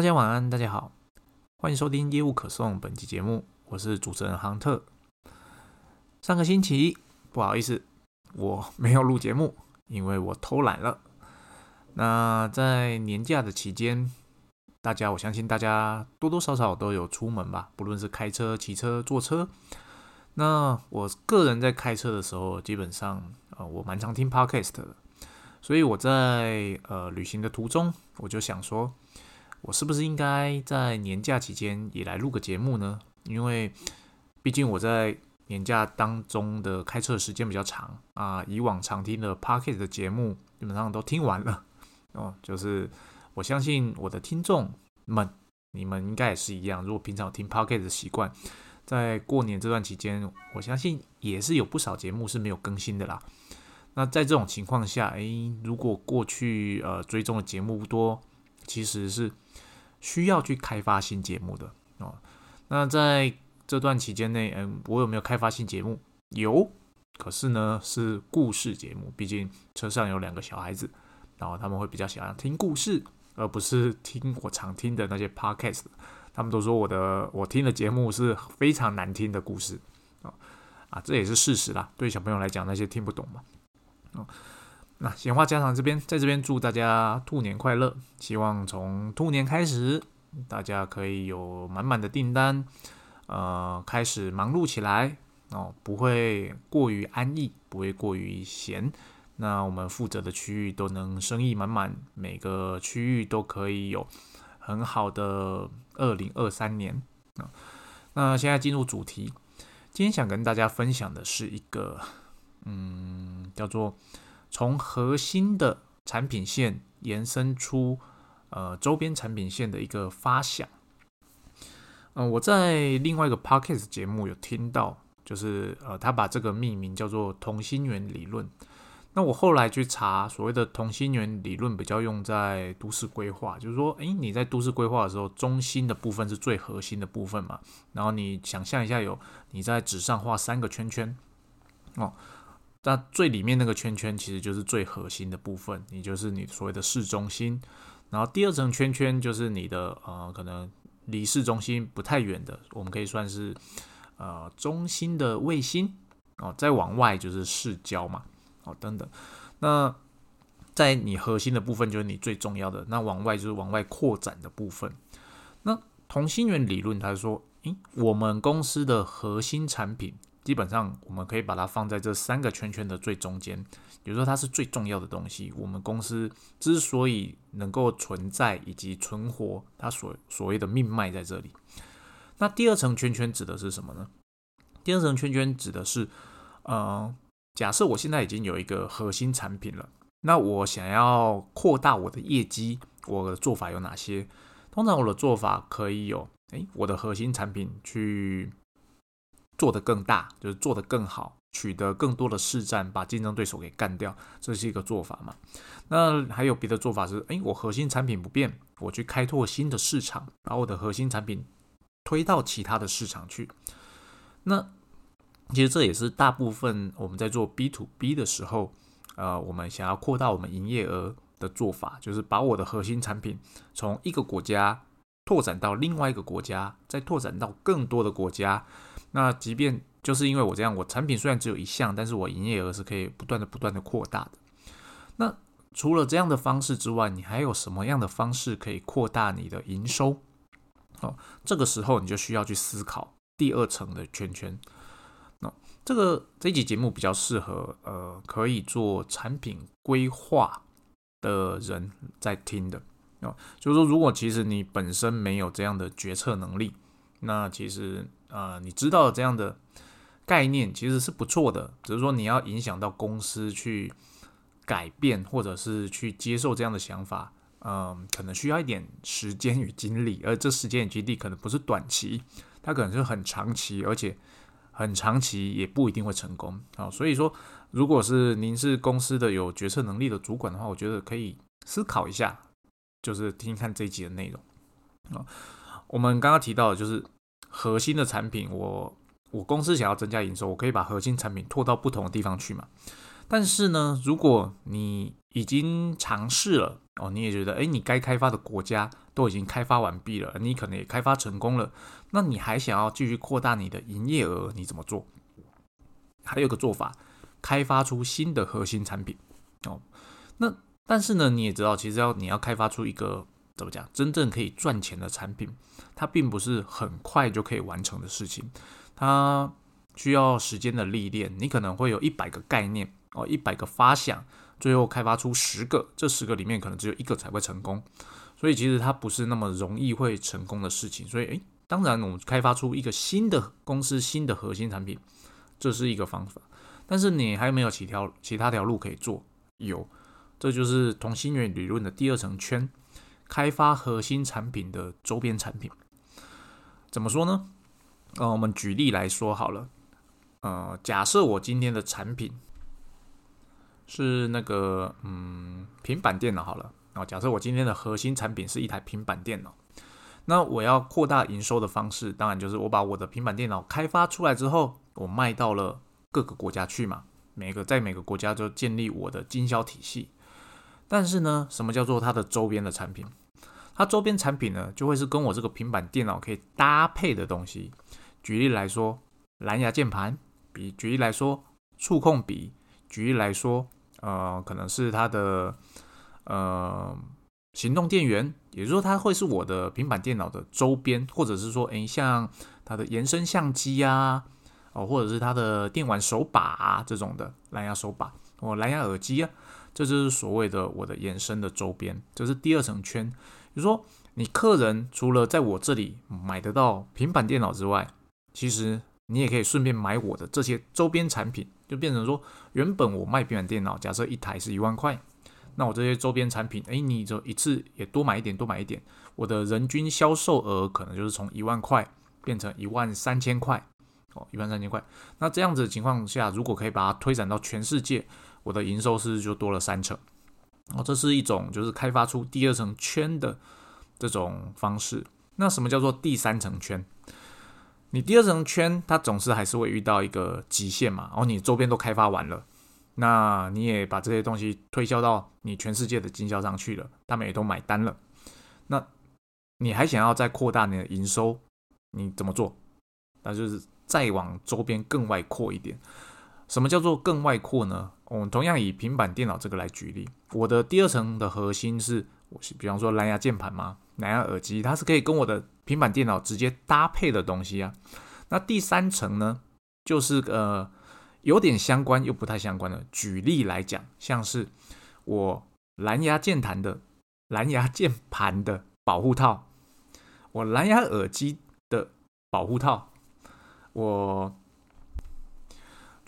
大家晚安，大家好，欢迎收听业务可颂本期节目，我是主持人杭特。上个星期不好意思，我没有录节目，因为我偷懒了。那在年假的期间，大家我相信大家多多少少都有出门吧，不论是开车、骑车、坐车。那我个人在开车的时候，基本上呃，我蛮常听 podcast 的，所以我在呃旅行的途中，我就想说。我是不是应该在年假期间也来录个节目呢？因为毕竟我在年假当中的开车时间比较长啊，以往常听的 p o c k e t 的节目基本上都听完了 哦。就是我相信我的听众们，你们应该也是一样。如果平常有听 p o c k e t 的习惯，在过年这段期间，我相信也是有不少节目是没有更新的啦。那在这种情况下，诶，如果过去呃追踪的节目不多，其实是。需要去开发新节目的哦。那在这段期间内，嗯，我有没有开发新节目？有，可是呢是故事节目。毕竟车上有两个小孩子，然后他们会比较喜欢听故事，而不是听我常听的那些 podcast。他们都说我的我听的节目是非常难听的故事啊啊，这也是事实啦。对小朋友来讲，那些听不懂嘛。哦。那闲话家常这边，在这边祝大家兔年快乐！希望从兔年开始，大家可以有满满的订单，呃，开始忙碌起来哦，不会过于安逸，不会过于闲。那我们负责的区域都能生意满满，每个区域都可以有很好的二零二三年啊。那现在进入主题，今天想跟大家分享的是一个，嗯，叫做。从核心的产品线延伸出呃周边产品线的一个发想。嗯，我在另外一个 podcast 节目有听到，就是呃他把这个命名叫做同心圆理论。那我后来去查，所谓的同心圆理论比较用在都市规划，就是说，诶，你在都市规划的时候，中心的部分是最核心的部分嘛。然后你想象一下，有你在纸上画三个圈圈，哦。那最里面那个圈圈其实就是最核心的部分，你就是你所谓的市中心。然后第二层圈圈就是你的呃，可能离市中心不太远的，我们可以算是呃中心的卫星哦。再往外就是市郊嘛，哦等等。那在你核心的部分就是你最重要的，那往外就是往外扩展的部分。那同心圆理论它说，诶，我们公司的核心产品。基本上，我们可以把它放在这三个圈圈的最中间，比如说它是最重要的东西。我们公司之所以能够存在以及存活，它所所谓的命脉在这里。那第二层圈圈指的是什么呢？第二层圈圈指的是，呃，假设我现在已经有一个核心产品了，那我想要扩大我的业绩，我的做法有哪些？通常我的做法可以有，诶，我的核心产品去。做得更大，就是做得更好，取得更多的市占，把竞争对手给干掉，这是一个做法嘛？那还有别的做法是，诶，我核心产品不变，我去开拓新的市场，把我的核心产品推到其他的市场去。那其实这也是大部分我们在做 B to B 的时候，呃，我们想要扩大我们营业额的做法，就是把我的核心产品从一个国家拓展到另外一个国家，再拓展到更多的国家。那即便就是因为我这样，我产品虽然只有一项，但是我营业额是可以不断的、不断的扩大的。那除了这样的方式之外，你还有什么样的方式可以扩大你的营收？哦，这个时候你就需要去思考第二层的圈圈。那这个这集节目比较适合呃，可以做产品规划的人在听的哦。就是说，如果其实你本身没有这样的决策能力，那其实。呃，你知道这样的概念其实是不错的，只是说你要影响到公司去改变，或者是去接受这样的想法，嗯，可能需要一点时间与精力，而这时间与精力可能不是短期，它可能是很长期，而且很长期也不一定会成功啊。所以说，如果是您是公司的有决策能力的主管的话，我觉得可以思考一下，就是听看这一集的内容啊。我们刚刚提到的就是。核心的产品，我我公司想要增加营收，我可以把核心产品拓到不同的地方去嘛？但是呢，如果你已经尝试了哦，你也觉得哎，你该开发的国家都已经开发完毕了，你可能也开发成功了，那你还想要继续扩大你的营业额，你怎么做？还有个做法，开发出新的核心产品哦。那但是呢，你也知道，其实要你要开发出一个怎么讲，真正可以赚钱的产品，它并不是很快就可以完成的事情，它需要时间的历练。你可能会有一百个概念哦，一百个发想，最后开发出十个，这十个里面可能只有一个才会成功。所以其实它不是那么容易会成功的事情。所以诶，当然我们开发出一个新的公司、新的核心产品。这是一个方法，但是你还没有其条其他条路可以做？有，这就是同心圆理论的第二层圈，开发核心产品的周边产品。怎么说呢？呃，我们举例来说好了。呃，假设我今天的产品是那个嗯平板电脑好了。啊，假设我今天的核心产品是一台平板电脑，那我要扩大营收的方式，当然就是我把我的平板电脑开发出来之后。我卖到了各个国家去嘛，每个在每个国家就建立我的经销体系。但是呢，什么叫做它的周边的产品？它周边产品呢，就会是跟我这个平板电脑可以搭配的东西。举例来说，蓝牙键盘；比举例来说，触控笔；举例来说，呃，可能是它的呃行动电源，也就是说，它会是我的平板电脑的周边，或者是说，诶，像它的延伸相机啊。哦，或者是它的电玩手把，这种的蓝牙手把，哦，蓝牙耳机啊，这就是所谓的我的延伸的周边，这是第二层圈。就说你客人除了在我这里买得到平板电脑之外，其实你也可以顺便买我的这些周边产品，就变成说，原本我卖平板电脑，假设一台是一万块，那我这些周边产品，哎，你就一次也多买一点，多买一点，我的人均销售额可能就是从一万块变成一万三千块。哦，一万三千块。那这样子的情况下，如果可以把它推展到全世界，我的营收是不是就多了三成。哦，这是一种就是开发出第二层圈的这种方式。那什么叫做第三层圈？你第二层圈，它总是还是会遇到一个极限嘛。哦，你周边都开发完了，那你也把这些东西推销到你全世界的经销商去了，他们也都买单了。那你还想要再扩大你的营收，你怎么做？那就是。再往周边更外扩一点，什么叫做更外扩呢？我们同样以平板电脑这个来举例，我的第二层的核心是，我是比方说蓝牙键盘嘛，蓝牙耳机，它是可以跟我的平板电脑直接搭配的东西啊。那第三层呢，就是呃有点相关又不太相关的。举例来讲，像是我蓝牙键盘的蓝牙键盘的保护套，我蓝牙耳机的保护套。我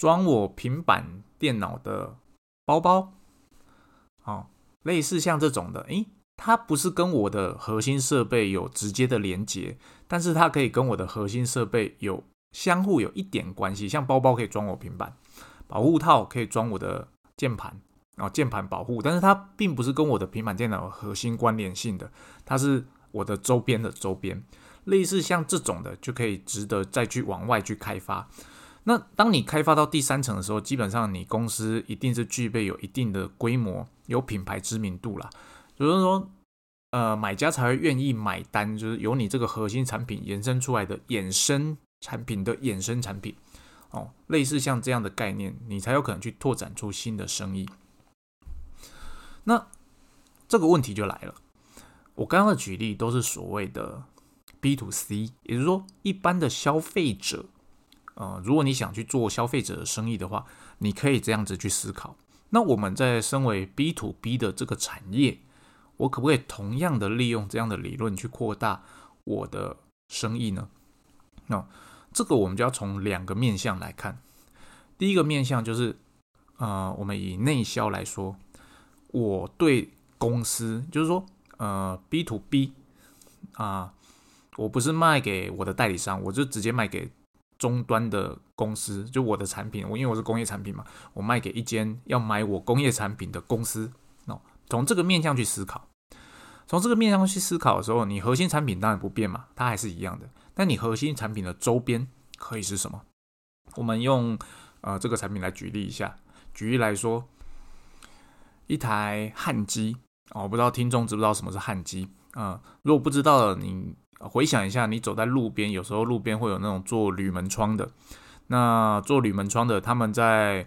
装我平板电脑的包包，哦，类似像这种的，诶，它不是跟我的核心设备有直接的连接，但是它可以跟我的核心设备有相互有一点关系。像包包可以装我平板，保护套可以装我的键盘，然后键盘保护，但是它并不是跟我的平板电脑核心关联性的，它是我的周边的周边。类似像这种的，就可以值得再去往外去开发。那当你开发到第三层的时候，基本上你公司一定是具备有一定的规模、有品牌知名度啦。就是说，呃，买家才会愿意买单，就是由你这个核心产品延伸出来的衍生产品的衍生产品哦，类似像这样的概念，你才有可能去拓展出新的生意。那这个问题就来了，我刚刚的举例都是所谓的。B to C，也就是说，一般的消费者，呃，如果你想去做消费者的生意的话，你可以这样子去思考。那我们在身为 B to B 的这个产业，我可不可以同样的利用这样的理论去扩大我的生意呢？那这个我们就要从两个面向来看。第一个面向就是，呃，我们以内销来说，我对公司，就是说，呃，B to B 啊。我不是卖给我的代理商，我就直接卖给终端的公司，就我的产品，我因为我是工业产品嘛，我卖给一间要买我工业产品的公司。哦，从这个面向去思考，从这个面向去思考的时候，你核心产品当然不变嘛，它还是一样的。但你核心产品的周边可以是什么？我们用呃这个产品来举例一下，举例来说，一台焊机哦，不知道听众知不知道什么是焊机啊？如果不知道的，你回想一下，你走在路边，有时候路边会有那种做铝门窗的，那做铝门窗的，他们在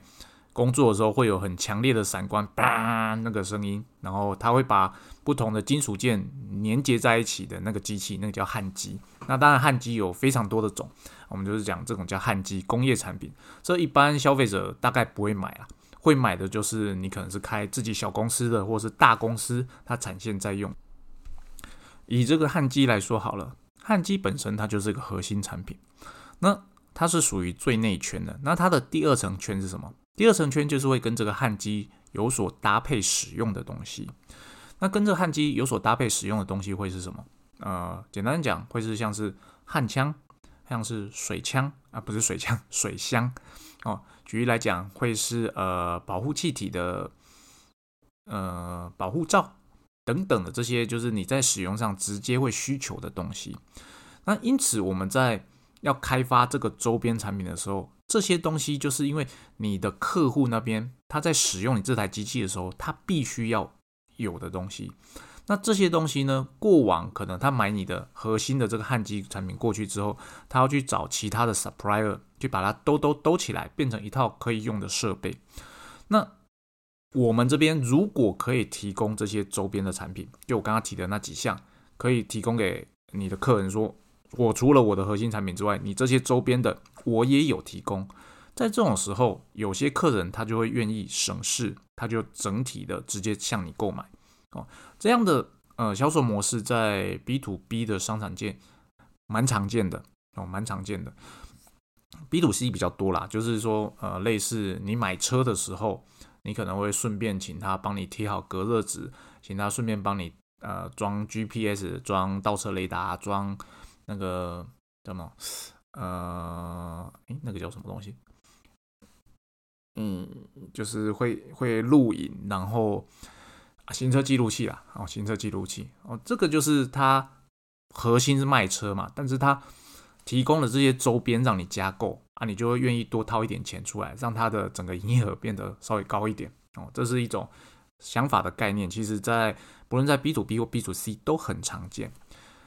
工作的时候会有很强烈的闪光，叭那个声音，然后他会把不同的金属件连接在一起的那个机器，那个叫焊机。那当然，焊机有非常多的种，我们就是讲这种叫焊机工业产品，这一般消费者大概不会买啊，会买的就是你可能是开自己小公司的，或是大公司，它产线在用。以这个焊机来说好了，焊机本身它就是一个核心产品，那它是属于最内圈的。那它的第二层圈是什么？第二层圈就是会跟这个焊机有所搭配使用的东西。那跟这焊机有所搭配使用的东西会是什么？呃，简单讲，会是像是焊枪，像是水枪啊，不是水枪，水箱哦。举例来讲，会是呃保护气体的呃保护罩。等等的这些，就是你在使用上直接会需求的东西。那因此，我们在要开发这个周边产品的时候，这些东西就是因为你的客户那边他在使用你这台机器的时候，他必须要有的东西。那这些东西呢，过往可能他买你的核心的这个焊机产品过去之后，他要去找其他的 supplier 去把它兜兜兜起来，变成一套可以用的设备。那我们这边如果可以提供这些周边的产品，就我刚刚提的那几项，可以提供给你的客人说，我除了我的核心产品之外，你这些周边的我也有提供。在这种时候，有些客人他就会愿意省事，他就整体的直接向你购买哦。这样的呃销售模式在 B to B 的商场界蛮常见的哦，蛮常见的。B to C 比较多啦，就是说呃类似你买车的时候。你可能会顺便请他帮你贴好隔热纸，请他顺便帮你呃装 GPS、装倒车雷达、装那个叫什么呃诶那个叫什么东西？嗯，就是会会录影，然后行车记录器啦，哦，行车记录器哦，这个就是它核心是卖车嘛，但是它提供了这些周边让你加购。啊，你就会愿意多掏一点钱出来，让它的整个营业额变得稍微高一点哦。这是一种想法的概念，其实在不论在 B to B 或 B to C 都很常见。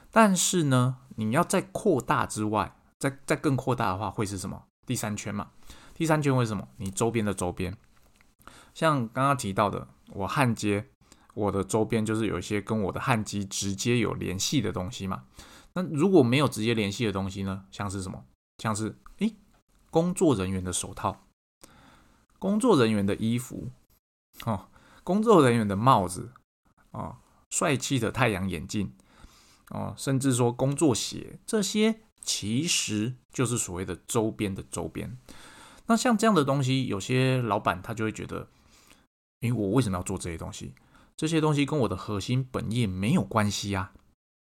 但是呢，你要再扩大之外，再再更扩大的话，会是什么？第三圈嘛。第三圈为什么？你周边的周边，像刚刚提到的，我焊接，我的周边就是有一些跟我的焊机直接有联系的东西嘛。那如果没有直接联系的东西呢？像是什么？像是。工作人员的手套，工作人员的衣服，哦，工作人员的帽子，哦，帅气的太阳眼镜，哦，甚至说工作鞋，这些其实就是所谓的周边的周边。那像这样的东西，有些老板他就会觉得，诶，我为什么要做这些东西？这些东西跟我的核心本业没有关系啊。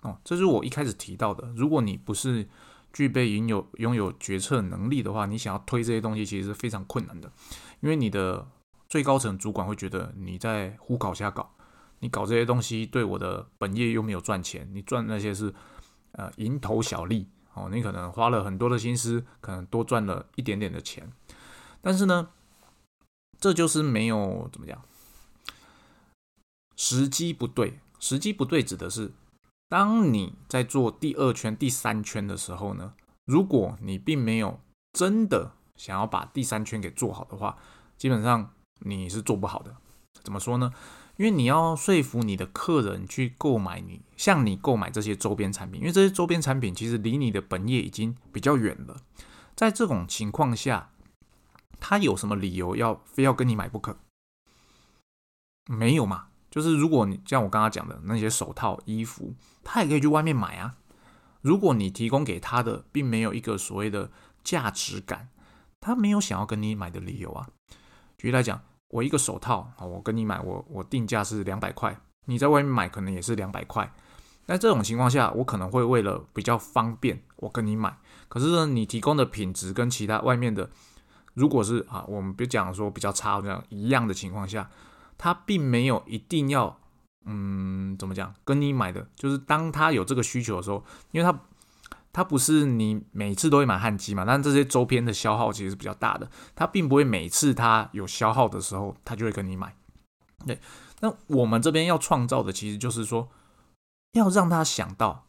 哦，这是我一开始提到的。如果你不是具备拥有拥有决策能力的话，你想要推这些东西其实是非常困难的，因为你的最高层主管会觉得你在胡搞瞎搞，你搞这些东西对我的本业又没有赚钱，你赚那些是呃蝇头小利哦，你可能花了很多的心思，可能多赚了一点点的钱，但是呢，这就是没有怎么讲，时机不对，时机不对指的是。当你在做第二圈、第三圈的时候呢，如果你并没有真的想要把第三圈给做好的话，基本上你是做不好的。怎么说呢？因为你要说服你的客人去购买你，向你购买这些周边产品，因为这些周边产品其实离你的本业已经比较远了。在这种情况下，他有什么理由要非要跟你买不可？没有嘛？就是如果你像我刚刚讲的那些手套、衣服，他也可以去外面买啊。如果你提供给他的并没有一个所谓的价值感，他没有想要跟你买的理由啊。举例来讲，我一个手套啊，我跟你买，我我定价是两百块，你在外面买可能也是两百块。那这种情况下，我可能会为了比较方便，我跟你买。可是呢，你提供的品质跟其他外面的，如果是啊，我们别讲说比较差这样一样的情况下。他并没有一定要，嗯，怎么讲？跟你买的，就是当他有这个需求的时候，因为他他不是你每次都会买焊机嘛？但这些周边的消耗其实是比较大的，他并不会每次他有消耗的时候，他就会跟你买。对，那我们这边要创造的其实就是说，要让他想到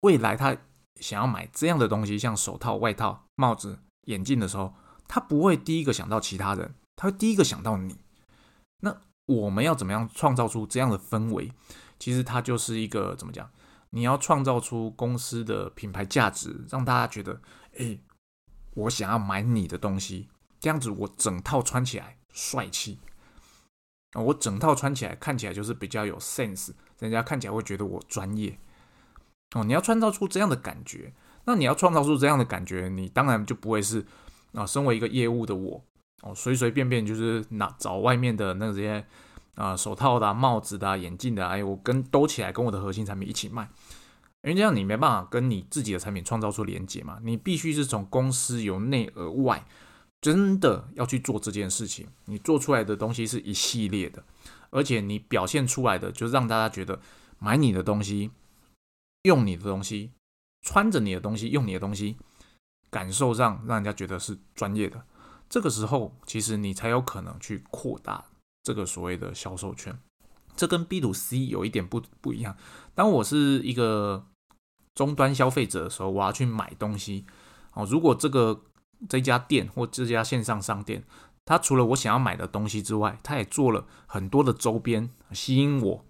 未来他想要买这样的东西，像手套、外套、帽子、眼镜的时候，他不会第一个想到其他人，他会第一个想到你。那我们要怎么样创造出这样的氛围？其实它就是一个怎么讲？你要创造出公司的品牌价值，让大家觉得，哎，我想要买你的东西，这样子我整套穿起来帅气。我整套穿起来看起来就是比较有 sense，人家看起来会觉得我专业。哦，你要创造出这样的感觉，那你要创造出这样的感觉，你当然就不会是啊，身为一个业务的我哦，随随便便就是拿找外面的那些啊手套的、帽子的、眼镜的，哎，我跟兜起来跟我的核心产品一起卖，因为这样你没办法跟你自己的产品创造出连接嘛，你必须是从公司由内而外。真的要去做这件事情，你做出来的东西是一系列的，而且你表现出来的就让大家觉得买你的东西、用你的东西、穿着你的东西、用你的东西，感受上让人家觉得是专业的。这个时候，其实你才有可能去扩大这个所谓的销售圈。这跟 B to C 有一点不不一样。当我是一个终端消费者的时候，我要去买东西哦。如果这个这家店或这家线上商店，它除了我想要买的东西之外，它也做了很多的周边吸引我，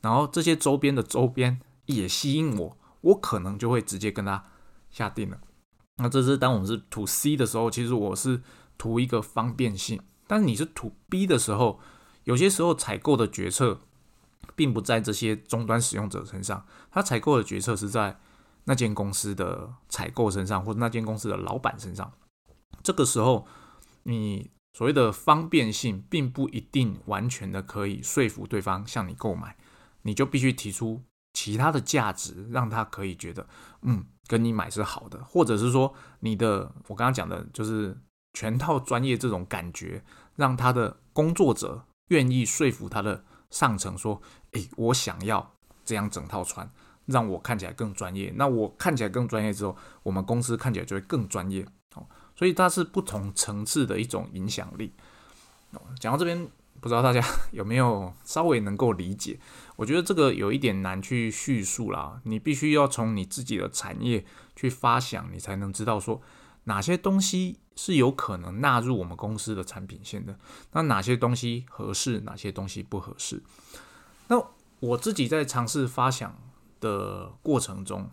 然后这些周边的周边也吸引我，我可能就会直接跟他下定了。那这是当我们是图 C 的时候，其实我是图一个方便性，但是你是图 B 的时候，有些时候采购的决策并不在这些终端使用者身上，他采购的决策是在那间公司的采购身上，或者那间公司的老板身上。这个时候，你所谓的方便性，并不一定完全的可以说服对方向你购买，你就必须提出其他的价值，让他可以觉得，嗯，跟你买是好的，或者是说，你的我刚刚讲的就是全套专业这种感觉，让他的工作者愿意说服他的上层说，诶，我想要这样整套穿，让我看起来更专业。那我看起来更专业之后，我们公司看起来就会更专业。哦所以它是不同层次的一种影响力。讲到这边，不知道大家 有没有稍微能够理解？我觉得这个有一点难去叙述啦。你必须要从你自己的产业去发想，你才能知道说哪些东西是有可能纳入我们公司的产品线的。那哪些东西合适，哪些东西不合适？那我自己在尝试发想的过程中，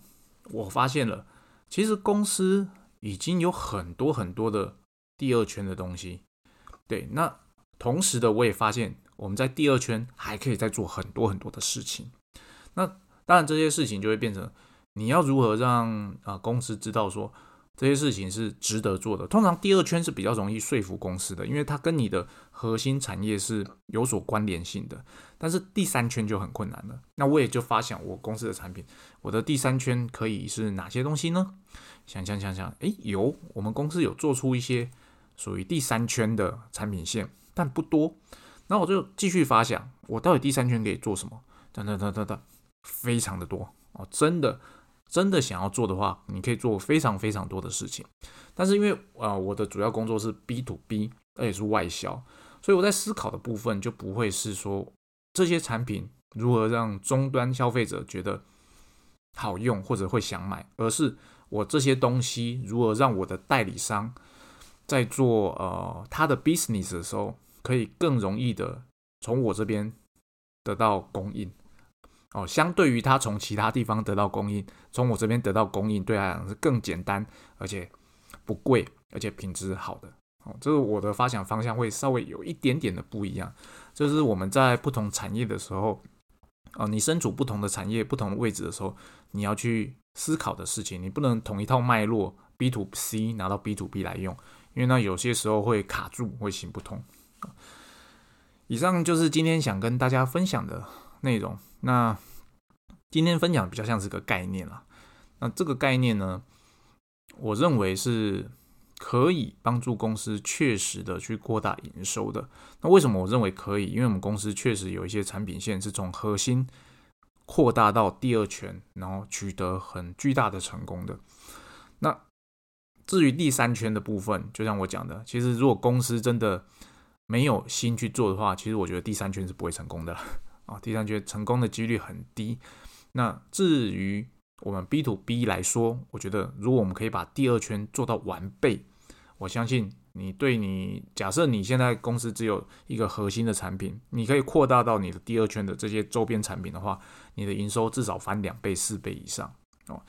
我发现了，其实公司。已经有很多很多的第二圈的东西，对。那同时的，我也发现我们在第二圈还可以再做很多很多的事情。那当然，这些事情就会变成你要如何让啊公司知道说。这些事情是值得做的。通常第二圈是比较容易说服公司的，因为它跟你的核心产业是有所关联性的。但是第三圈就很困难了。那我也就发想我公司的产品，我的第三圈可以是哪些东西呢？想想想想，诶，有我们公司有做出一些属于第三圈的产品线，但不多。那我就继续发想，我到底第三圈可以做什么？等等等等等，非常的多哦，真的。真的想要做的话，你可以做非常非常多的事情。但是因为啊，我的主要工作是 B to B，而且是外销，所以我在思考的部分就不会是说这些产品如何让终端消费者觉得好用或者会想买，而是我这些东西如何让我的代理商在做呃他的 business 的时候，可以更容易的从我这边得到供应。哦，相对于他从其他地方得到供应，从我这边得到供应，对他来讲是更简单，而且不贵，而且品质好的。哦，这个我的发想方向会稍微有一点点的不一样。这是我们在不同产业的时候，哦，你身处不同的产业、不同的位置的时候，你要去思考的事情。你不能同一套脉络 B to C 拿到 B to B 来用，因为那有些时候会卡住，会行不通。以上就是今天想跟大家分享的内容。那今天分享比较像是个概念啦。那这个概念呢，我认为是可以帮助公司确实的去扩大营收的。那为什么我认为可以？因为我们公司确实有一些产品线是从核心扩大到第二圈，然后取得很巨大的成功的。那至于第三圈的部分，就像我讲的，其实如果公司真的没有心去做的话，其实我觉得第三圈是不会成功的啊。第三圈成功的几率很低。那至于我们 B to B 来说，我觉得如果我们可以把第二圈做到完备，我相信你对你假设你现在公司只有一个核心的产品，你可以扩大到你的第二圈的这些周边产品的话，你的营收至少翻两倍、四倍以上哦。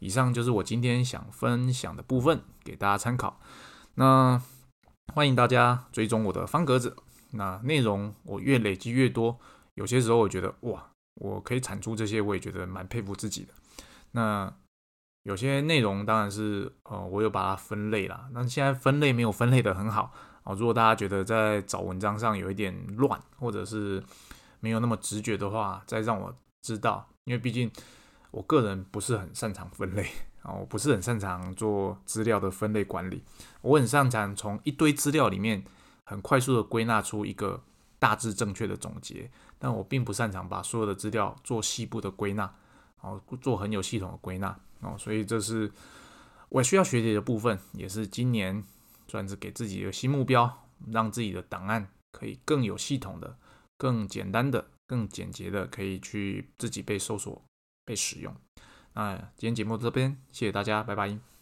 以上就是我今天想分享的部分，给大家参考。那欢迎大家追踪我的方格子。那内容我越累积越多，有些时候我觉得哇，我可以产出这些，我也觉得蛮佩服自己的。那有些内容当然是呃，我有把它分类啦。那现在分类没有分类的很好啊。如果大家觉得在找文章上有一点乱，或者是没有那么直觉的话，再让我知道，因为毕竟。我个人不是很擅长分类啊，我不是很擅长做资料的分类管理。我很擅长从一堆资料里面很快速的归纳出一个大致正确的总结，但我并不擅长把所有的资料做细部的归纳，哦，做很有系统的归纳哦。所以这是我需要学习的部分，也是今年算是给自己的新目标，让自己的档案可以更有系统的、更简单的、更简洁的，可以去自己被搜索。被使用。那今天节目这边，谢谢大家，拜拜。